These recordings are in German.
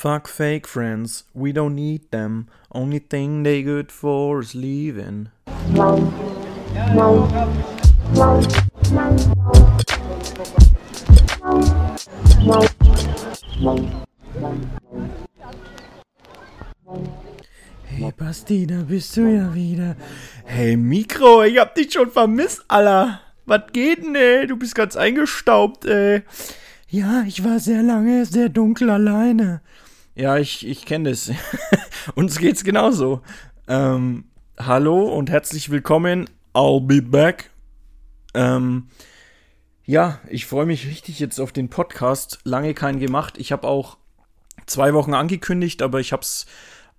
Fuck fake friends, we don't need them. Only thing they good for is leaving. Hey Basti, da bist du ja wieder. Hey Mikro, ich hab dich schon vermisst, Alter. Was geht denn, ey? Du bist ganz eingestaubt, ey. Ja, ich war sehr lange sehr dunkel alleine. Ja, ich, ich kenne das. Uns geht's genauso. Ähm, hallo und herzlich willkommen. I'll be back. Ähm, ja, ich freue mich richtig jetzt auf den Podcast. Lange keinen gemacht. Ich habe auch zwei Wochen angekündigt, aber ich habe es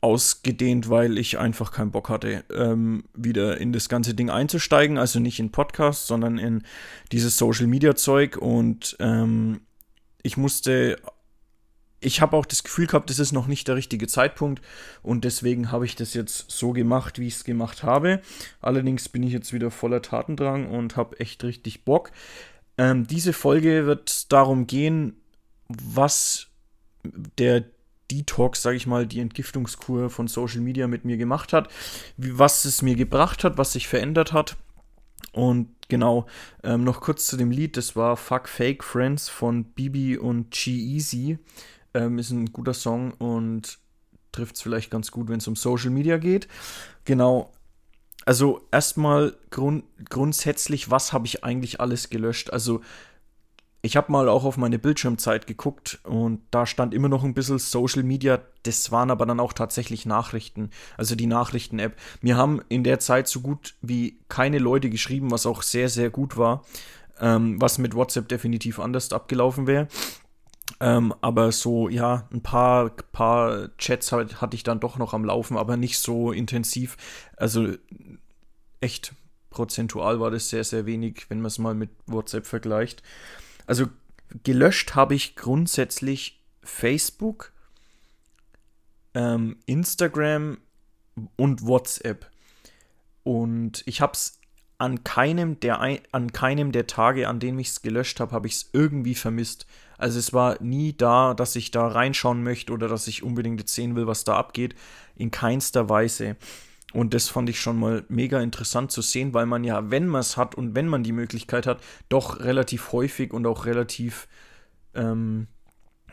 ausgedehnt, weil ich einfach keinen Bock hatte, ähm, wieder in das ganze Ding einzusteigen. Also nicht in Podcast, sondern in dieses Social Media Zeug. Und ähm, ich musste, ich habe auch das Gefühl gehabt, das ist noch nicht der richtige Zeitpunkt und deswegen habe ich das jetzt so gemacht, wie ich es gemacht habe. Allerdings bin ich jetzt wieder voller Tatendrang und habe echt richtig Bock. Ähm, diese Folge wird darum gehen, was der Detox, sage ich mal, die Entgiftungskur von Social Media mit mir gemacht hat, was es mir gebracht hat, was sich verändert hat. Und genau, ähm, noch kurz zu dem Lied, das war Fuck Fake Friends von Bibi und G-Easy. Ähm, ist ein guter Song und trifft es vielleicht ganz gut, wenn es um Social Media geht. Genau, also erstmal grund grundsätzlich, was habe ich eigentlich alles gelöscht? Also ich habe mal auch auf meine Bildschirmzeit geguckt und da stand immer noch ein bisschen Social Media. Das waren aber dann auch tatsächlich Nachrichten, also die Nachrichten-App. Mir haben in der Zeit so gut wie keine Leute geschrieben, was auch sehr, sehr gut war, ähm, was mit WhatsApp definitiv anders abgelaufen wäre. Ähm, aber so, ja, ein paar, paar Chats halt, hatte ich dann doch noch am Laufen, aber nicht so intensiv. Also echt prozentual war das sehr, sehr wenig, wenn man es mal mit WhatsApp vergleicht. Also gelöscht habe ich grundsätzlich Facebook, ähm, Instagram und WhatsApp. Und ich habe es an keinem der an keinem der Tage, an denen ich es gelöscht habe, habe ich es irgendwie vermisst. Also es war nie da, dass ich da reinschauen möchte oder dass ich unbedingt jetzt sehen will, was da abgeht. In keinster Weise. Und das fand ich schon mal mega interessant zu sehen, weil man ja, wenn man es hat und wenn man die Möglichkeit hat, doch relativ häufig und auch relativ ähm,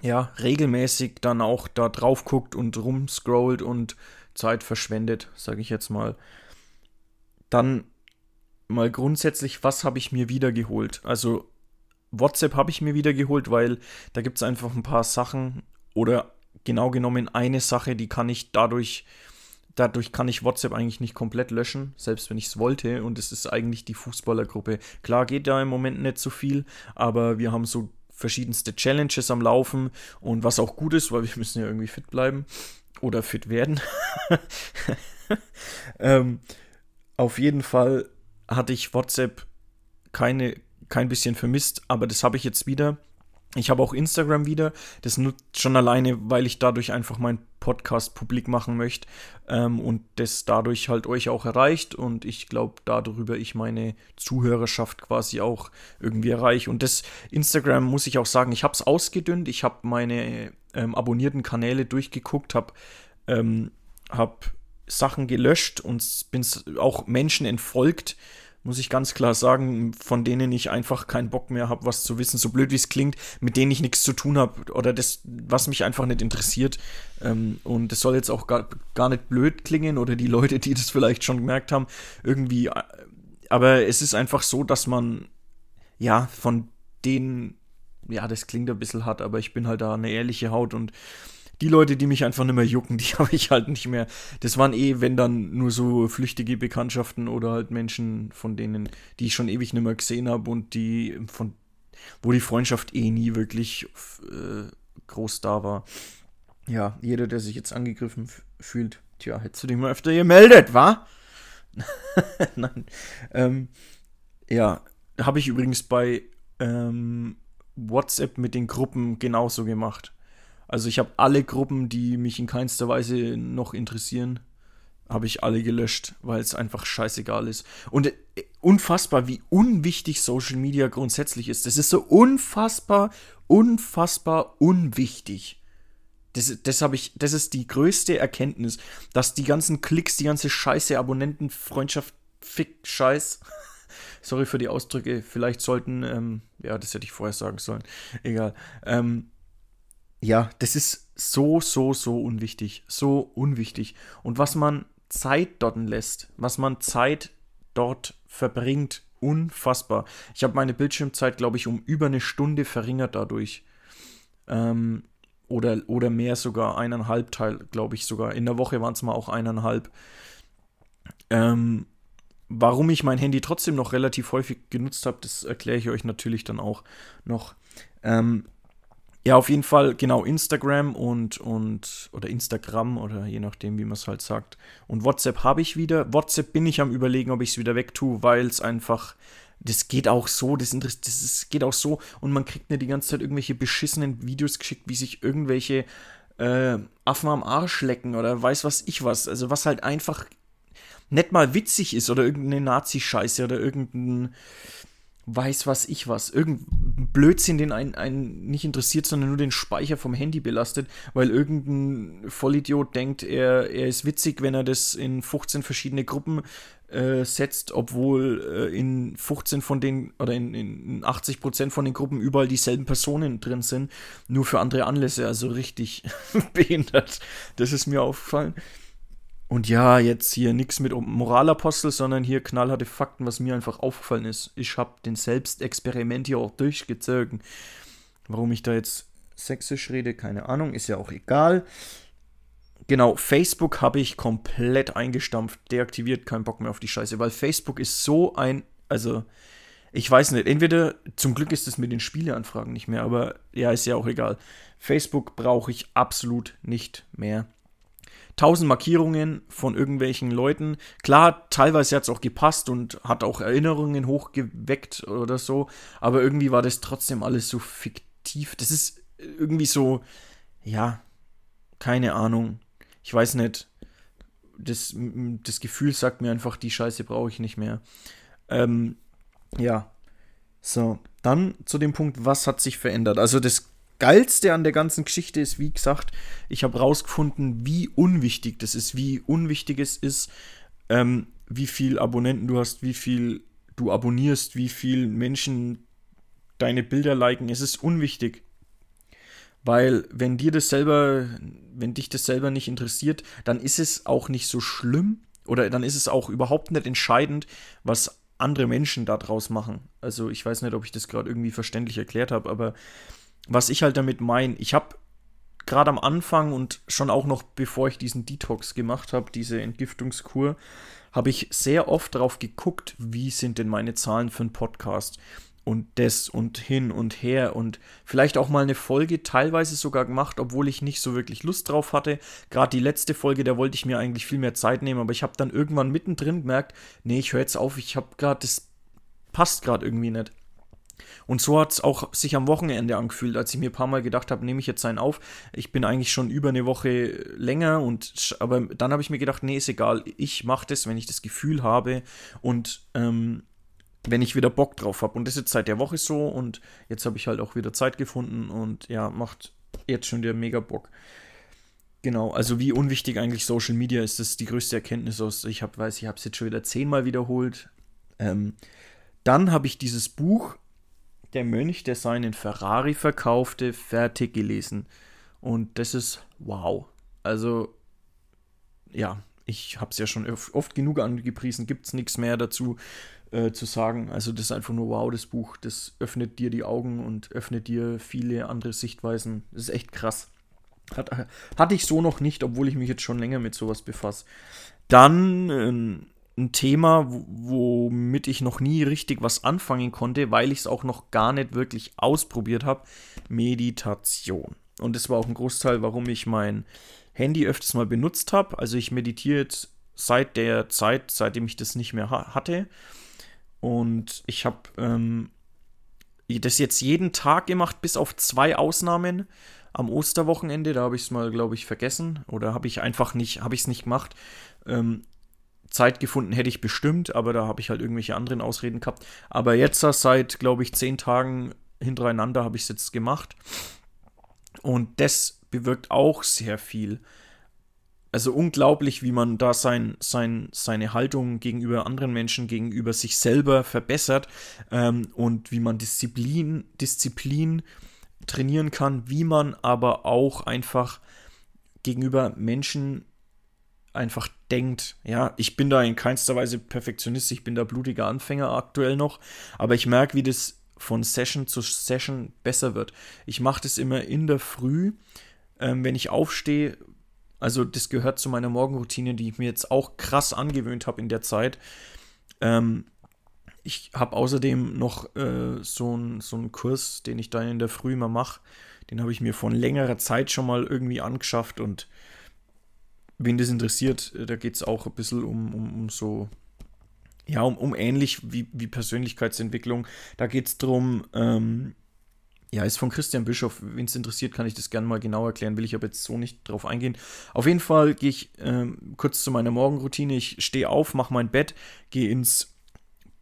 ja, regelmäßig dann auch da drauf guckt und rumscrollt und Zeit verschwendet, sage ich jetzt mal. Dann mal grundsätzlich, was habe ich mir wiedergeholt? Also WhatsApp habe ich mir wiedergeholt, weil da gibt es einfach ein paar Sachen oder genau genommen eine Sache, die kann ich dadurch Dadurch kann ich WhatsApp eigentlich nicht komplett löschen, selbst wenn ich es wollte. Und es ist eigentlich die Fußballergruppe. Klar geht da im Moment nicht so viel, aber wir haben so verschiedenste Challenges am Laufen und was auch gut ist, weil wir müssen ja irgendwie fit bleiben oder fit werden. ähm, auf jeden Fall hatte ich WhatsApp keine, kein bisschen vermisst, aber das habe ich jetzt wieder. Ich habe auch Instagram wieder. Das nutzt schon alleine, weil ich dadurch einfach meinen Podcast publik machen möchte ähm, und das dadurch halt euch auch erreicht und ich glaube, darüber ich meine Zuhörerschaft quasi auch irgendwie erreiche. Und das Instagram muss ich auch sagen, ich habe es ausgedünnt. Ich habe meine ähm, abonnierten Kanäle durchgeguckt, habe ähm, hab Sachen gelöscht und bin auch Menschen entfolgt muss ich ganz klar sagen, von denen ich einfach keinen Bock mehr habe, was zu wissen, so blöd wie es klingt, mit denen ich nichts zu tun habe oder das, was mich einfach nicht interessiert. Ähm, und es soll jetzt auch gar, gar nicht blöd klingen oder die Leute, die das vielleicht schon gemerkt haben, irgendwie. Äh, aber es ist einfach so, dass man, ja, von denen, ja, das klingt ein bisschen hart, aber ich bin halt da eine ehrliche Haut und die Leute, die mich einfach nicht mehr jucken, die habe ich halt nicht mehr. Das waren eh, wenn dann nur so flüchtige Bekanntschaften oder halt Menschen, von denen, die ich schon ewig nicht mehr gesehen habe und die von wo die Freundschaft eh nie wirklich äh, groß da war. Ja, jeder, der sich jetzt angegriffen fühlt, tja, hättest du dich mal öfter gemeldet, wa? Nein. Ähm, ja, habe ich übrigens bei ähm, WhatsApp mit den Gruppen genauso gemacht. Also ich habe alle Gruppen, die mich in keinster Weise noch interessieren, habe ich alle gelöscht, weil es einfach scheißegal ist. Und äh, unfassbar, wie unwichtig Social Media grundsätzlich ist. Das ist so unfassbar, unfassbar unwichtig. Das, das habe ich, das ist die größte Erkenntnis, dass die ganzen Klicks, die ganze Scheiße, Abonnenten, Freundschaft, Fick, Scheiß. Sorry für die Ausdrücke. Vielleicht sollten, ähm, ja, das hätte ich vorher sagen sollen. Egal. Ähm, ja, das ist so, so, so unwichtig. So unwichtig. Und was man Zeit dort lässt, was man Zeit dort verbringt, unfassbar. Ich habe meine Bildschirmzeit, glaube ich, um über eine Stunde verringert dadurch. Ähm, oder, oder mehr sogar, eineinhalb Teil, glaube ich sogar. In der Woche waren es mal auch eineinhalb. Ähm, warum ich mein Handy trotzdem noch relativ häufig genutzt habe, das erkläre ich euch natürlich dann auch noch. Ähm, ja, auf jeden Fall, genau, Instagram und, und oder Instagram oder je nachdem, wie man es halt sagt. Und WhatsApp habe ich wieder. WhatsApp bin ich am überlegen, ob ich es wieder wegtue, weil es einfach, das geht auch so, das, das ist, geht auch so und man kriegt mir die ganze Zeit irgendwelche beschissenen Videos geschickt, wie sich irgendwelche äh, Affen am Arsch lecken oder weiß was ich was. Also was halt einfach nicht mal witzig ist oder irgendeine Nazi-Scheiße oder irgendein weiß was ich was. Irgendein Blödsinn, den einen, einen nicht interessiert, sondern nur den Speicher vom Handy belastet, weil irgendein Vollidiot denkt, er, er ist witzig, wenn er das in 15 verschiedene Gruppen äh, setzt, obwohl äh, in 15 von den oder in, in 80 Prozent von den Gruppen überall dieselben Personen drin sind, nur für andere Anlässe, also richtig behindert. Das ist mir aufgefallen. Und ja, jetzt hier nichts mit Moralapostel, sondern hier knallharte Fakten, was mir einfach aufgefallen ist. Ich habe den Selbstexperiment hier auch durchgezogen. Warum ich da jetzt sächsisch rede, keine Ahnung, ist ja auch egal. Genau, Facebook habe ich komplett eingestampft, deaktiviert, kein Bock mehr auf die Scheiße, weil Facebook ist so ein, also ich weiß nicht, entweder zum Glück ist es mit den Spieleanfragen nicht mehr, aber ja, ist ja auch egal. Facebook brauche ich absolut nicht mehr tausend Markierungen von irgendwelchen Leuten. Klar, teilweise hat es auch gepasst und hat auch Erinnerungen hochgeweckt oder so, aber irgendwie war das trotzdem alles so fiktiv. Das ist irgendwie so, ja, keine Ahnung. Ich weiß nicht. Das, das Gefühl sagt mir einfach, die Scheiße brauche ich nicht mehr. Ähm, ja. So, dann zu dem Punkt, was hat sich verändert? Also das Geilste an der ganzen Geschichte ist, wie gesagt, ich habe rausgefunden, wie unwichtig das ist, wie unwichtig es ist, ähm, wie viel Abonnenten du hast, wie viel du abonnierst, wie viel Menschen deine Bilder liken. Es ist unwichtig. Weil wenn dir das selber, wenn dich das selber nicht interessiert, dann ist es auch nicht so schlimm oder dann ist es auch überhaupt nicht entscheidend, was andere Menschen daraus machen. Also ich weiß nicht, ob ich das gerade irgendwie verständlich erklärt habe, aber was ich halt damit meine, ich habe gerade am Anfang und schon auch noch bevor ich diesen Detox gemacht habe, diese Entgiftungskur, habe ich sehr oft darauf geguckt, wie sind denn meine Zahlen für einen Podcast und das und hin und her und vielleicht auch mal eine Folge teilweise sogar gemacht, obwohl ich nicht so wirklich Lust drauf hatte. Gerade die letzte Folge, da wollte ich mir eigentlich viel mehr Zeit nehmen, aber ich habe dann irgendwann mittendrin gemerkt, nee, ich höre jetzt auf, ich habe gerade, das passt gerade irgendwie nicht. Und so hat es auch sich am Wochenende angefühlt, als ich mir ein paar Mal gedacht habe, nehme ich jetzt einen auf. Ich bin eigentlich schon über eine Woche länger und aber dann habe ich mir gedacht, nee, ist egal, ich mache das, wenn ich das Gefühl habe und ähm, wenn ich wieder Bock drauf habe. Und das ist jetzt seit der Woche so und jetzt habe ich halt auch wieder Zeit gefunden und ja, macht jetzt schon wieder mega Bock. Genau, also wie unwichtig eigentlich Social Media ist, das ist die größte Erkenntnis aus. Ich hab, weiß, ich habe es jetzt schon wieder zehnmal wiederholt. Ähm, dann habe ich dieses Buch der Mönch, der seinen Ferrari verkaufte, fertig gelesen. Und das ist wow. Also, ja, ich habe es ja schon oft genug angepriesen, gibt es nichts mehr dazu äh, zu sagen. Also, das ist einfach nur wow, das Buch. Das öffnet dir die Augen und öffnet dir viele andere Sichtweisen. Das ist echt krass. Hat, hatte ich so noch nicht, obwohl ich mich jetzt schon länger mit sowas befasse. Dann äh, ein Thema, womit ich noch nie richtig was anfangen konnte, weil ich es auch noch gar nicht wirklich ausprobiert habe. Meditation. Und das war auch ein Großteil, warum ich mein Handy öfters mal benutzt habe. Also ich meditiere jetzt seit der Zeit, seitdem ich das nicht mehr ha hatte. Und ich habe ähm, das jetzt jeden Tag gemacht, bis auf zwei Ausnahmen. Am Osterwochenende, da habe ich es mal, glaube ich, vergessen. Oder habe ich einfach nicht, habe ich es nicht gemacht. Ähm, Zeit gefunden hätte ich bestimmt, aber da habe ich halt irgendwelche anderen Ausreden gehabt. Aber jetzt seit, glaube ich, zehn Tagen hintereinander habe ich es jetzt gemacht. Und das bewirkt auch sehr viel. Also unglaublich, wie man da sein, sein, seine Haltung gegenüber anderen Menschen, gegenüber sich selber verbessert ähm, und wie man Disziplin, Disziplin trainieren kann, wie man aber auch einfach gegenüber Menschen einfach denkt. Ja, ich bin da in keinster Weise Perfektionist, ich bin da blutiger Anfänger aktuell noch, aber ich merke, wie das von Session zu Session besser wird. Ich mache das immer in der Früh, ähm, wenn ich aufstehe. Also das gehört zu meiner Morgenroutine, die ich mir jetzt auch krass angewöhnt habe in der Zeit. Ähm, ich habe außerdem noch äh, so einen so Kurs, den ich dann in der Früh immer mache. Den habe ich mir vor längerer Zeit schon mal irgendwie angeschafft und wen das interessiert, äh, da geht es auch ein bisschen um, um, um so, ja, um, um ähnlich wie, wie Persönlichkeitsentwicklung. Da geht es darum, ähm, ja, ist von Christian Bischof. Wen es interessiert, kann ich das gerne mal genau erklären. Will ich aber jetzt so nicht drauf eingehen. Auf jeden Fall gehe ich ähm, kurz zu meiner Morgenroutine. Ich stehe auf, mache mein Bett, gehe ins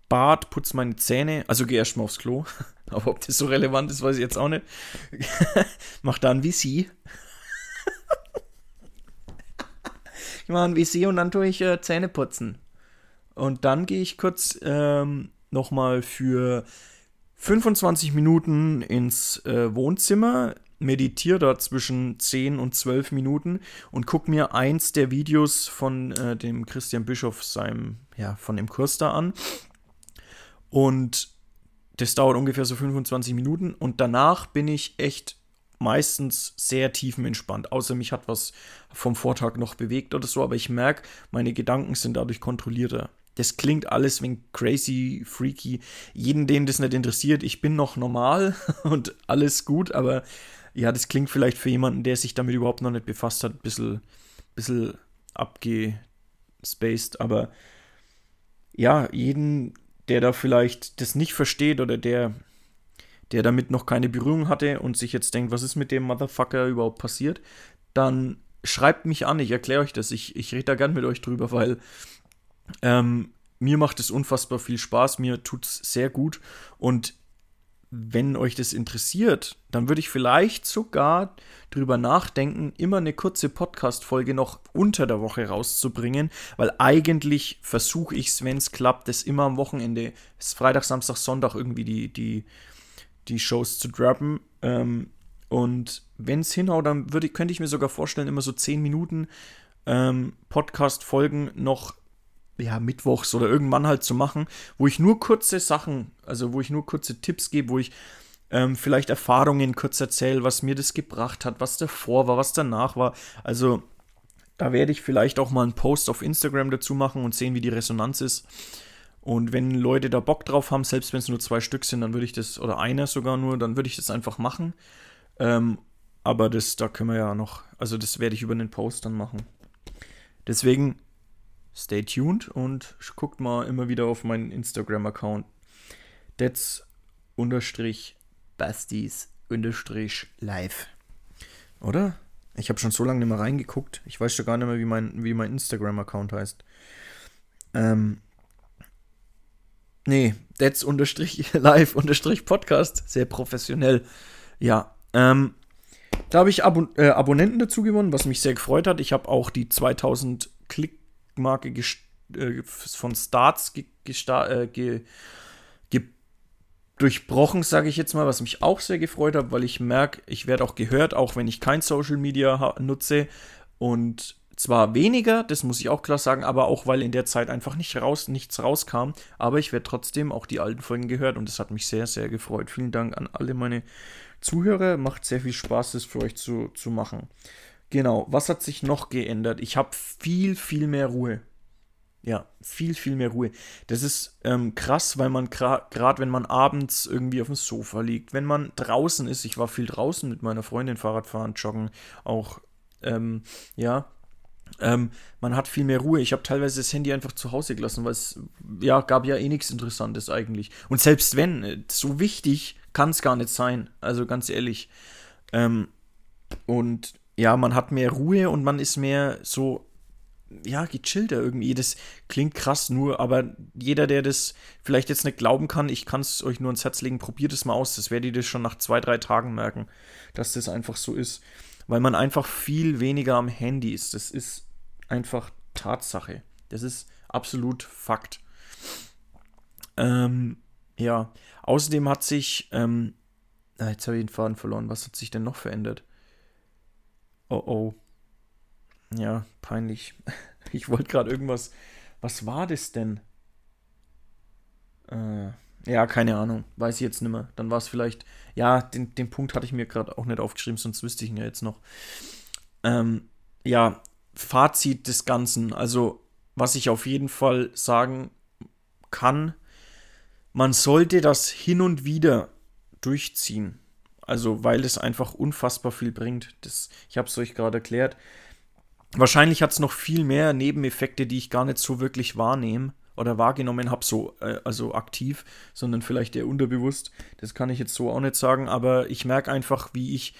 Bad, putze meine Zähne. Also gehe erstmal aufs Klo. aber ob das so relevant ist, weiß ich jetzt auch nicht. mach dann wie sie. Ich mache ein WC und dann tue ich äh, Zähne putzen. Und dann gehe ich kurz ähm, nochmal für 25 Minuten ins äh, Wohnzimmer, meditiere da zwischen 10 und 12 Minuten und gucke mir eins der Videos von äh, dem Christian Bischof, seinem, ja, von dem Kurs da an. Und das dauert ungefähr so 25 Minuten und danach bin ich echt meistens sehr tiefenentspannt, außer mich hat was vom Vortag noch bewegt oder so, aber ich merke, meine Gedanken sind dadurch kontrollierter. Das klingt alles wegen crazy, freaky. Jeden, den das nicht interessiert, ich bin noch normal und alles gut, aber ja, das klingt vielleicht für jemanden, der sich damit überhaupt noch nicht befasst hat, ein bisschen, bisschen abgespaced, aber ja, jeden, der da vielleicht das nicht versteht oder der der damit noch keine Berührung hatte und sich jetzt denkt, was ist mit dem Motherfucker überhaupt passiert, dann schreibt mich an, ich erkläre euch das. Ich, ich rede da gern mit euch drüber, weil ähm, mir macht es unfassbar viel Spaß, mir tut es sehr gut und wenn euch das interessiert, dann würde ich vielleicht sogar drüber nachdenken, immer eine kurze Podcast-Folge noch unter der Woche rauszubringen, weil eigentlich versuche ich es, wenn es klappt, das immer am Wochenende, Freitag, Samstag, Sonntag irgendwie die, die, die Shows zu droppen. Ähm, und wenn es hinhaut, dann würde, könnte ich mir sogar vorstellen, immer so 10 Minuten ähm, Podcast-Folgen noch ja, mittwochs oder irgendwann halt zu machen, wo ich nur kurze Sachen, also wo ich nur kurze Tipps gebe, wo ich ähm, vielleicht Erfahrungen kurz erzähle, was mir das gebracht hat, was davor war, was danach war. Also da werde ich vielleicht auch mal einen Post auf Instagram dazu machen und sehen, wie die Resonanz ist. Und wenn Leute da Bock drauf haben, selbst wenn es nur zwei Stück sind, dann würde ich das, oder einer sogar nur, dann würde ich das einfach machen. Ähm, aber das, da können wir ja noch, also das werde ich über einen Post dann machen. Deswegen stay tuned und guckt mal immer wieder auf meinen Instagram-Account. That's unterstrich Bastis unterstrich live. Oder? Ich habe schon so lange nicht mehr reingeguckt. Ich weiß schon gar nicht mehr, wie mein, wie mein Instagram-Account heißt. Ähm, Nee, that's unterstrich live unterstrich Podcast. Sehr professionell. Ja, ähm, da habe ich Abo äh, Abonnenten dazu gewonnen, was mich sehr gefreut hat. Ich habe auch die 2000 Klickmarke äh, von Starts äh, ge durchbrochen, sage ich jetzt mal, was mich auch sehr gefreut hat, weil ich merke, ich werde auch gehört, auch wenn ich kein Social Media nutze und zwar weniger, das muss ich auch klar sagen, aber auch weil in der Zeit einfach nicht raus, nichts rauskam. Aber ich werde trotzdem auch die alten Folgen gehört und das hat mich sehr, sehr gefreut. Vielen Dank an alle meine Zuhörer. Macht sehr viel Spaß, das für euch zu, zu machen. Genau, was hat sich noch geändert? Ich habe viel, viel mehr Ruhe. Ja, viel, viel mehr Ruhe. Das ist ähm, krass, weil man gerade, wenn man abends irgendwie auf dem Sofa liegt, wenn man draußen ist, ich war viel draußen mit meiner Freundin Fahrradfahren, joggen, auch, ähm, ja, ähm, man hat viel mehr Ruhe. Ich habe teilweise das Handy einfach zu Hause gelassen, weil es ja gab ja eh nichts Interessantes eigentlich. Und selbst wenn, äh, so wichtig kann es gar nicht sein. Also ganz ehrlich. Ähm, und ja, man hat mehr Ruhe und man ist mehr so, ja, gechillter irgendwie. Das klingt krass nur, aber jeder, der das vielleicht jetzt nicht glauben kann, ich kann es euch nur ins Herz legen, probiert es mal aus. Das werdet ihr schon nach zwei, drei Tagen merken, dass das einfach so ist. Weil man einfach viel weniger am Handy ist. Das ist einfach Tatsache. Das ist absolut Fakt. Ähm, ja, außerdem hat sich, ähm, jetzt habe ich den Faden verloren. Was hat sich denn noch verändert? Oh oh. Ja, peinlich. Ich wollte gerade irgendwas. Was war das denn? Äh, ja, keine Ahnung. Weiß ich jetzt nicht mehr. Dann war es vielleicht. Ja, den, den Punkt hatte ich mir gerade auch nicht aufgeschrieben, sonst wüsste ich ihn ja jetzt noch. Ähm, ja, Fazit des Ganzen. Also, was ich auf jeden Fall sagen kann, man sollte das hin und wieder durchziehen. Also, weil es einfach unfassbar viel bringt. Das, ich habe es euch gerade erklärt. Wahrscheinlich hat es noch viel mehr Nebeneffekte, die ich gar nicht so wirklich wahrnehme oder wahrgenommen habe, so äh, also aktiv, sondern vielleicht eher unterbewusst. Das kann ich jetzt so auch nicht sagen, aber ich merke einfach, wie ich,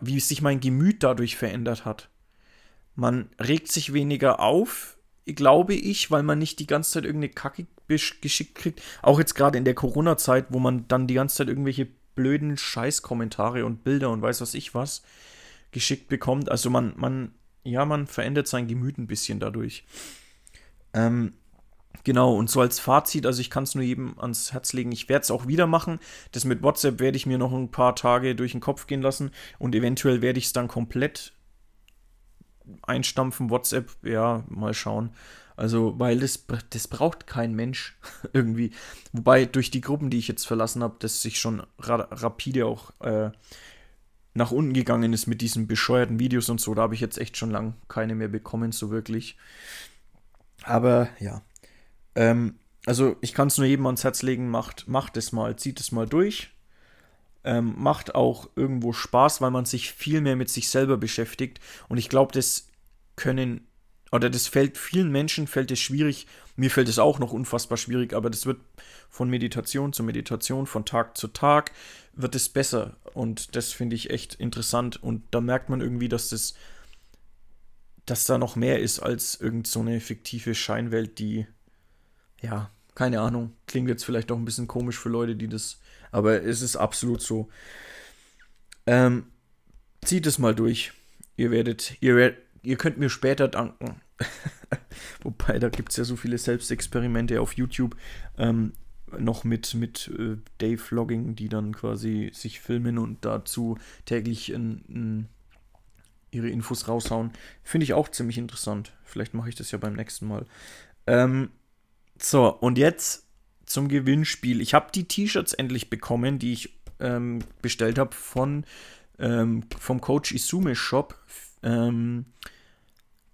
wie sich mein Gemüt dadurch verändert hat. Man regt sich weniger auf, glaube ich, weil man nicht die ganze Zeit irgendeine Kacke geschickt kriegt. Auch jetzt gerade in der Corona-Zeit, wo man dann die ganze Zeit irgendwelche blöden Scheißkommentare und Bilder und weiß was ich was geschickt bekommt. Also man, man, ja, man verändert sein Gemüt ein bisschen dadurch. Ähm, genau, und so als Fazit, also ich kann es nur jedem ans Herz legen, ich werde es auch wieder machen. Das mit WhatsApp werde ich mir noch ein paar Tage durch den Kopf gehen lassen und eventuell werde ich es dann komplett einstampfen. WhatsApp, ja, mal schauen. Also, weil das, das braucht kein Mensch irgendwie. Wobei durch die Gruppen, die ich jetzt verlassen habe, das sich schon ra rapide auch äh, nach unten gegangen ist mit diesen bescheuerten Videos und so. Da habe ich jetzt echt schon lang keine mehr bekommen, so wirklich. Aber ja. Ähm, also ich kann es nur jedem ans Herz legen, macht, macht es mal, zieht es mal durch. Ähm, macht auch irgendwo Spaß, weil man sich viel mehr mit sich selber beschäftigt. Und ich glaube, das können oder das fällt vielen Menschen fällt es schwierig. Mir fällt es auch noch unfassbar schwierig, aber das wird von Meditation zu Meditation, von Tag zu Tag wird es besser und das finde ich echt interessant und da merkt man irgendwie, dass das dass da noch mehr ist als irgend so eine fiktive Scheinwelt, die ja, keine Ahnung, klingt jetzt vielleicht auch ein bisschen komisch für Leute, die das, aber es ist absolut so. Ähm, zieht es mal durch. Ihr werdet, ihr ihr könnt mir später danken. Wobei, da gibt es ja so viele Selbstexperimente auf YouTube. Ähm, noch mit, mit äh, Dave Vlogging, die dann quasi sich filmen und dazu täglich in, in ihre Infos raushauen. Finde ich auch ziemlich interessant. Vielleicht mache ich das ja beim nächsten Mal. Ähm, so, und jetzt zum Gewinnspiel. Ich habe die T-Shirts endlich bekommen, die ich ähm, bestellt habe ähm, vom Coach Isume Shop. Ähm,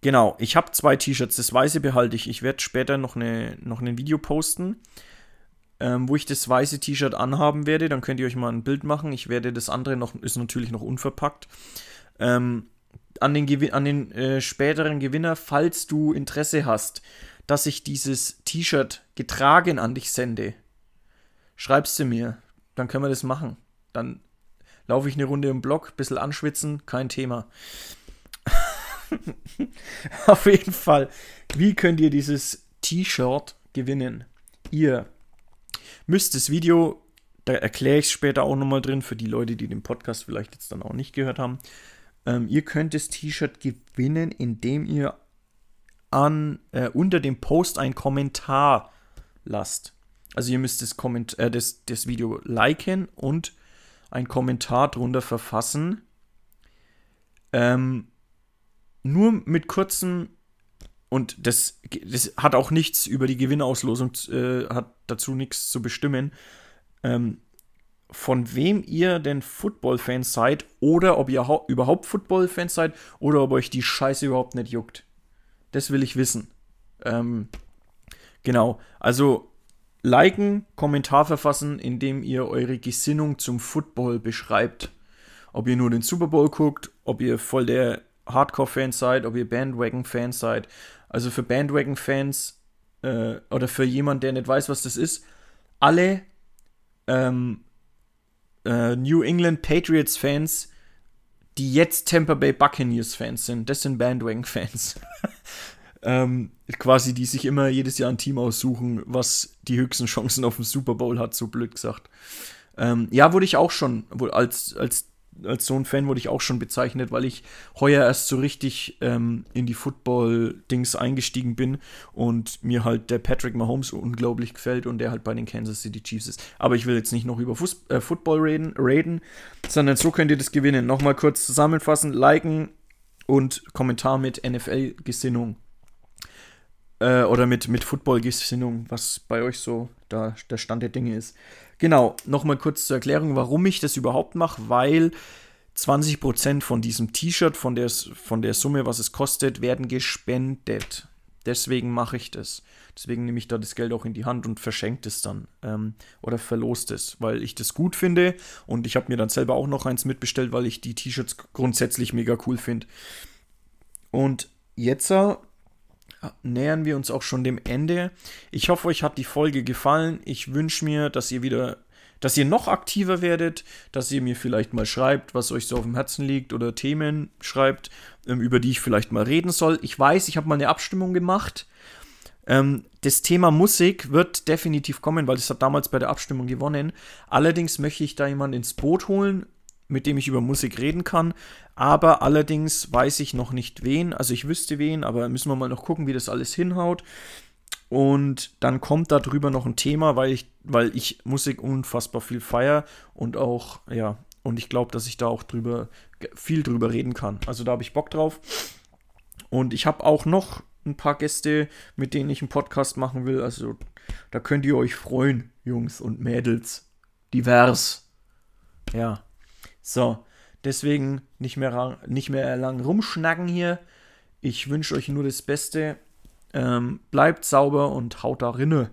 Genau, ich habe zwei T-Shirts. Das weiße behalte ich. Ich werde später noch, eine, noch ein Video posten, ähm, wo ich das weiße T-Shirt anhaben werde. Dann könnt ihr euch mal ein Bild machen. Ich werde das andere noch, ist natürlich noch unverpackt. Ähm, an den, an den äh, späteren Gewinner, falls du Interesse hast, dass ich dieses T-Shirt getragen an dich sende, schreibst du mir. Dann können wir das machen. Dann laufe ich eine Runde im Block, bisschen anschwitzen, kein Thema. Auf jeden Fall, wie könnt ihr dieses T-Shirt gewinnen? Ihr müsst das Video, da erkläre ich es später auch nochmal drin, für die Leute, die den Podcast vielleicht jetzt dann auch nicht gehört haben. Ähm, ihr könnt das T-Shirt gewinnen, indem ihr an, äh, unter dem Post einen Kommentar lasst. Also ihr müsst das, Komment äh, das, das Video liken und einen Kommentar drunter verfassen. Ähm, nur mit kurzen und das, das hat auch nichts über die Gewinnauslosung, äh, hat dazu nichts zu bestimmen, ähm, von wem ihr denn Football-Fans seid oder ob ihr überhaupt Football-Fans seid oder ob euch die Scheiße überhaupt nicht juckt. Das will ich wissen. Ähm, genau, also liken, Kommentar verfassen, indem ihr eure Gesinnung zum Football beschreibt. Ob ihr nur den Super Bowl guckt, ob ihr voll der Hardcore-Fans seid, ob ihr Bandwagon-Fans seid. Also für Bandwagon-Fans äh, oder für jemanden, der nicht weiß, was das ist, alle ähm, äh, New England Patriots-Fans, die jetzt Tampa Bay Buccaneers-Fans sind, das sind Bandwagon-Fans. ähm, quasi, die sich immer jedes Jahr ein Team aussuchen, was die höchsten Chancen auf den Super Bowl hat, so blöd gesagt. Ähm, ja, wurde ich auch schon, wohl als, als als so ein Fan wurde ich auch schon bezeichnet, weil ich heuer erst so richtig ähm, in die Football-Dings eingestiegen bin und mir halt der Patrick Mahomes unglaublich gefällt und der halt bei den Kansas City Chiefs ist. Aber ich will jetzt nicht noch über Fuß äh, Football reden, reden, sondern so könnt ihr das gewinnen. Nochmal kurz zusammenfassen, liken und Kommentar mit NFL-Gesinnung. Äh, oder mit, mit Football-Gesinnung, was bei euch so da der Stand der Dinge ist. Genau, nochmal kurz zur Erklärung, warum ich das überhaupt mache, weil 20% von diesem T-Shirt, von der, von der Summe, was es kostet, werden gespendet. Deswegen mache ich das. Deswegen nehme ich da das Geld auch in die Hand und verschenke es dann ähm, oder verlost es, weil ich das gut finde und ich habe mir dann selber auch noch eins mitbestellt, weil ich die T-Shirts grundsätzlich mega cool finde. Und jetzt nähern wir uns auch schon dem Ende. Ich hoffe, euch hat die Folge gefallen. Ich wünsche mir, dass ihr wieder, dass ihr noch aktiver werdet, dass ihr mir vielleicht mal schreibt, was euch so auf dem Herzen liegt oder Themen schreibt, ähm, über die ich vielleicht mal reden soll. Ich weiß, ich habe mal eine Abstimmung gemacht. Ähm, das Thema Musik wird definitiv kommen, weil es hat damals bei der Abstimmung gewonnen. Allerdings möchte ich da jemanden ins Boot holen, mit dem ich über Musik reden kann. Aber allerdings weiß ich noch nicht wen. Also ich wüsste wen, aber müssen wir mal noch gucken, wie das alles hinhaut. Und dann kommt darüber noch ein Thema, weil ich, weil ich Musik unfassbar viel feiere und auch, ja, und ich glaube, dass ich da auch drüber viel drüber reden kann. Also da habe ich Bock drauf. Und ich habe auch noch ein paar Gäste, mit denen ich einen Podcast machen will. Also da könnt ihr euch freuen, Jungs und Mädels. Divers. Ja. So, deswegen nicht mehr, nicht mehr lang rumschnacken hier. Ich wünsche euch nur das Beste. Ähm, bleibt sauber und haut da rinne.